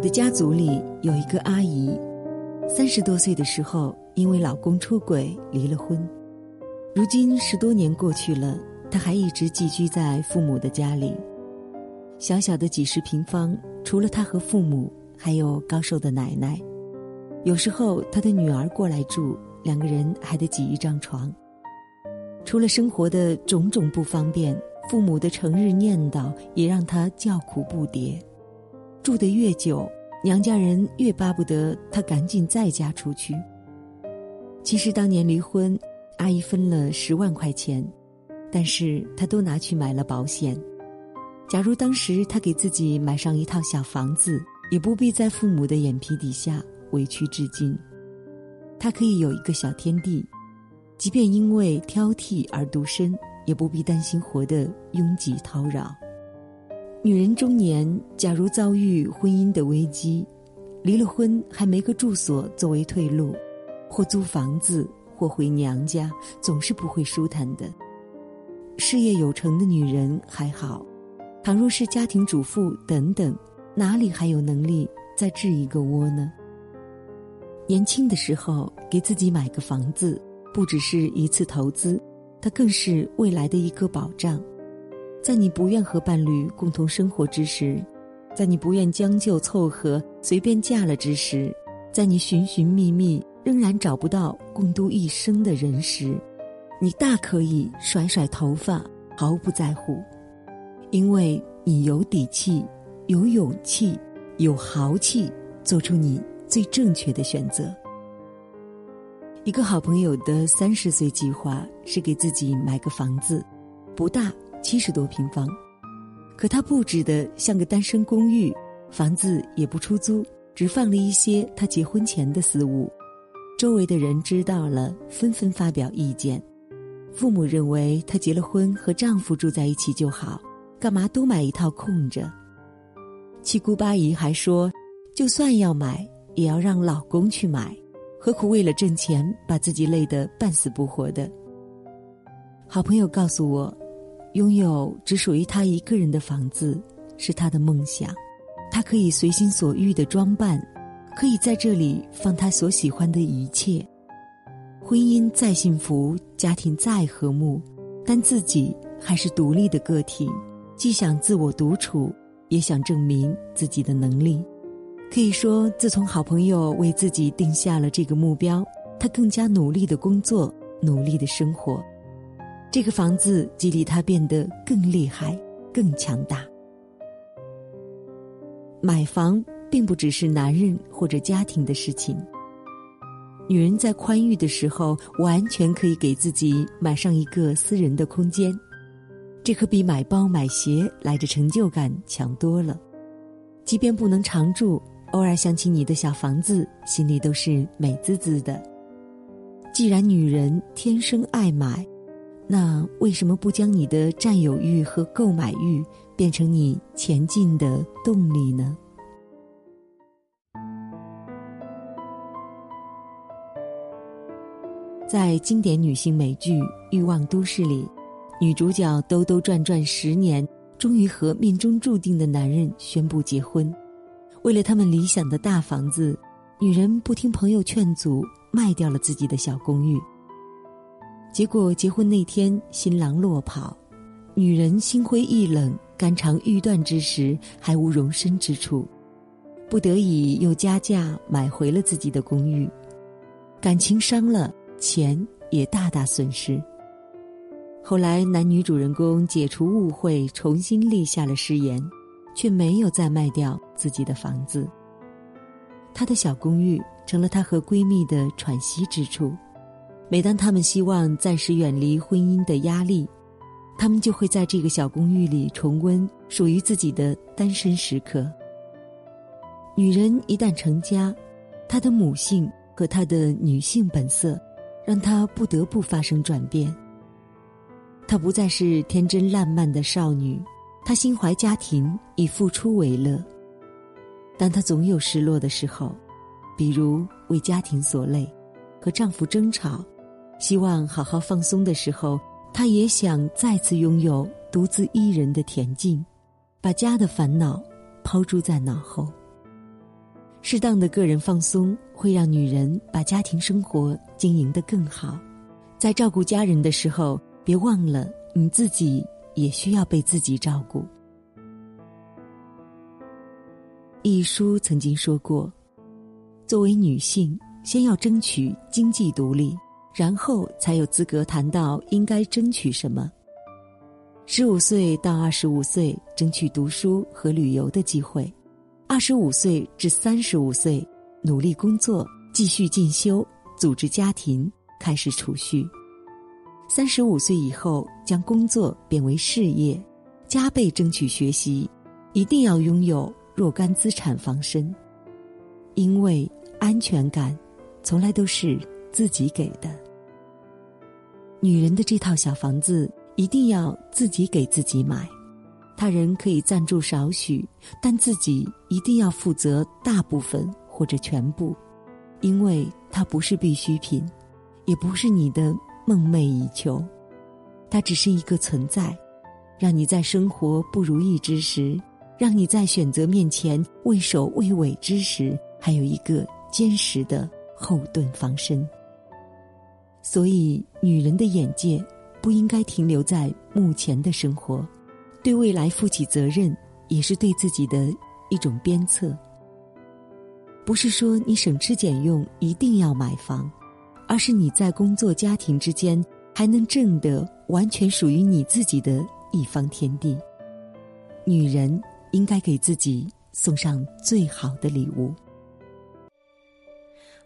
我的家族里有一个阿姨，三十多岁的时候因为老公出轨离了婚，如今十多年过去了，她还一直寄居在父母的家里。小小的几十平方，除了她和父母，还有高寿的奶奶。有时候她的女儿过来住，两个人还得挤一张床。除了生活的种种不方便，父母的成日念叨也让她叫苦不迭。住得越久，娘家人越巴不得她赶紧再嫁出去。其实当年离婚，阿姨分了十万块钱，但是她都拿去买了保险。假如当时她给自己买上一套小房子，也不必在父母的眼皮底下委屈至今。她可以有一个小天地，即便因为挑剔而独身，也不必担心活得拥挤叨扰。女人中年，假如遭遇婚姻的危机，离了婚还没个住所作为退路，或租房子，或回娘家，总是不会舒坦的。事业有成的女人还好，倘若是家庭主妇等等，哪里还有能力再置一个窝呢？年轻的时候给自己买个房子，不只是一次投资，它更是未来的一个保障。在你不愿和伴侣共同生活之时，在你不愿将就凑合随便嫁了之时，在你寻寻觅觅仍然找不到共度一生的人时，你大可以甩甩头发，毫不在乎，因为你有底气、有勇气、有豪气，做出你最正确的选择。一个好朋友的三十岁计划是给自己买个房子，不大。七十多平方，可他布置的像个单身公寓，房子也不出租，只放了一些他结婚前的私物。周围的人知道了，纷纷发表意见。父母认为她结了婚和丈夫住在一起就好，干嘛多买一套空着？七姑八姨还说，就算要买，也要让老公去买，何苦为了挣钱把自己累得半死不活的？好朋友告诉我。拥有只属于他一个人的房子，是他的梦想。他可以随心所欲的装扮，可以在这里放他所喜欢的一切。婚姻再幸福，家庭再和睦，但自己还是独立的个体，既想自我独处，也想证明自己的能力。可以说，自从好朋友为自己定下了这个目标，他更加努力的工作，努力的生活。这个房子激励他变得更厉害、更强大。买房并不只是男人或者家庭的事情。女人在宽裕的时候，完全可以给自己买上一个私人的空间，这可比买包买鞋来的成就感强多了。即便不能常住，偶尔想起你的小房子，心里都是美滋滋的。既然女人天生爱买。那为什么不将你的占有欲和购买欲变成你前进的动力呢？在经典女性美剧《欲望都市》里，女主角兜兜转转十年，终于和命中注定的男人宣布结婚。为了他们理想的大房子，女人不听朋友劝阻，卖掉了自己的小公寓。结果结婚那天，新郎落跑，女人心灰意冷、肝肠欲断之时，还无容身之处，不得已又加价买回了自己的公寓，感情伤了，钱也大大损失。后来男女主人公解除误会，重新立下了誓言，却没有再卖掉自己的房子。她的小公寓成了她和闺蜜的喘息之处。每当他们希望暂时远离婚姻的压力，他们就会在这个小公寓里重温属于自己的单身时刻。女人一旦成家，她的母性和她的女性本色，让她不得不发生转变。她不再是天真烂漫的少女，她心怀家庭，以付出为乐。但她总有失落的时候，比如为家庭所累，和丈夫争吵。希望好好放松的时候，她也想再次拥有独自一人的恬静，把家的烦恼抛诸在脑后。适当的个人放松会让女人把家庭生活经营得更好。在照顾家人的时候，别忘了你自己也需要被自己照顾。一书曾经说过：“作为女性，先要争取经济独立，然后才有资格谈到应该争取什么。”十五岁到二十五岁，争取读书和旅游的机会。二十五岁至三十五岁，努力工作，继续进修，组织家庭，开始储蓄。三十五岁以后，将工作变为事业，加倍争取学习，一定要拥有若干资产防身。因为安全感，从来都是自己给的。女人的这套小房子，一定要自己给自己买。他人可以赞助少许，但自己一定要负责大部分或者全部，因为它不是必需品，也不是你的梦寐以求，它只是一个存在，让你在生活不如意之时，让你在选择面前畏首畏尾之时，还有一个坚实的后盾防身。所以，女人的眼界不应该停留在目前的生活。对未来负起责任，也是对自己的一种鞭策。不是说你省吃俭用一定要买房，而是你在工作家庭之间还能挣得完全属于你自己的一方天地。女人应该给自己送上最好的礼物。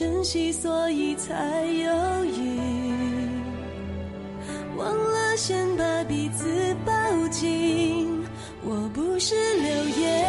珍惜，所以才犹豫，忘了先把彼此抱紧。我不是流言，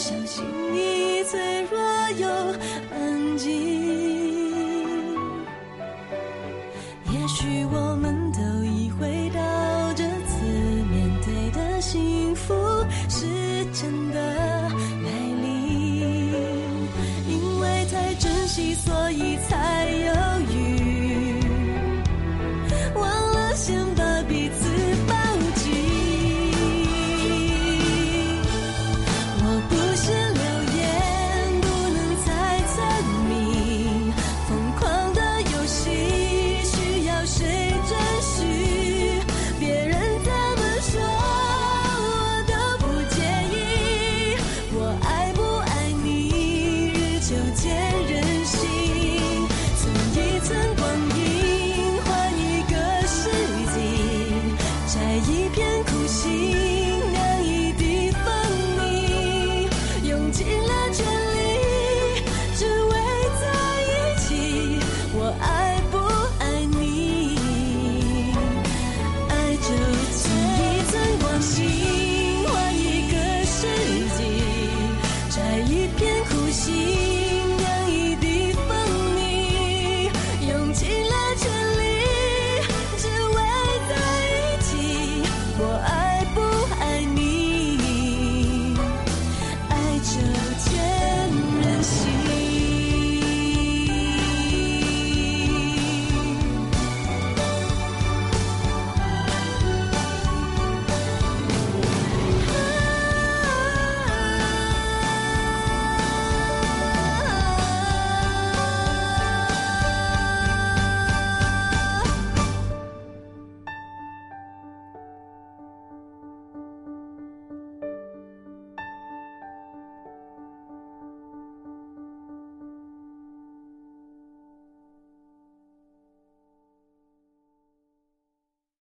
我相信你脆弱又安静。也许我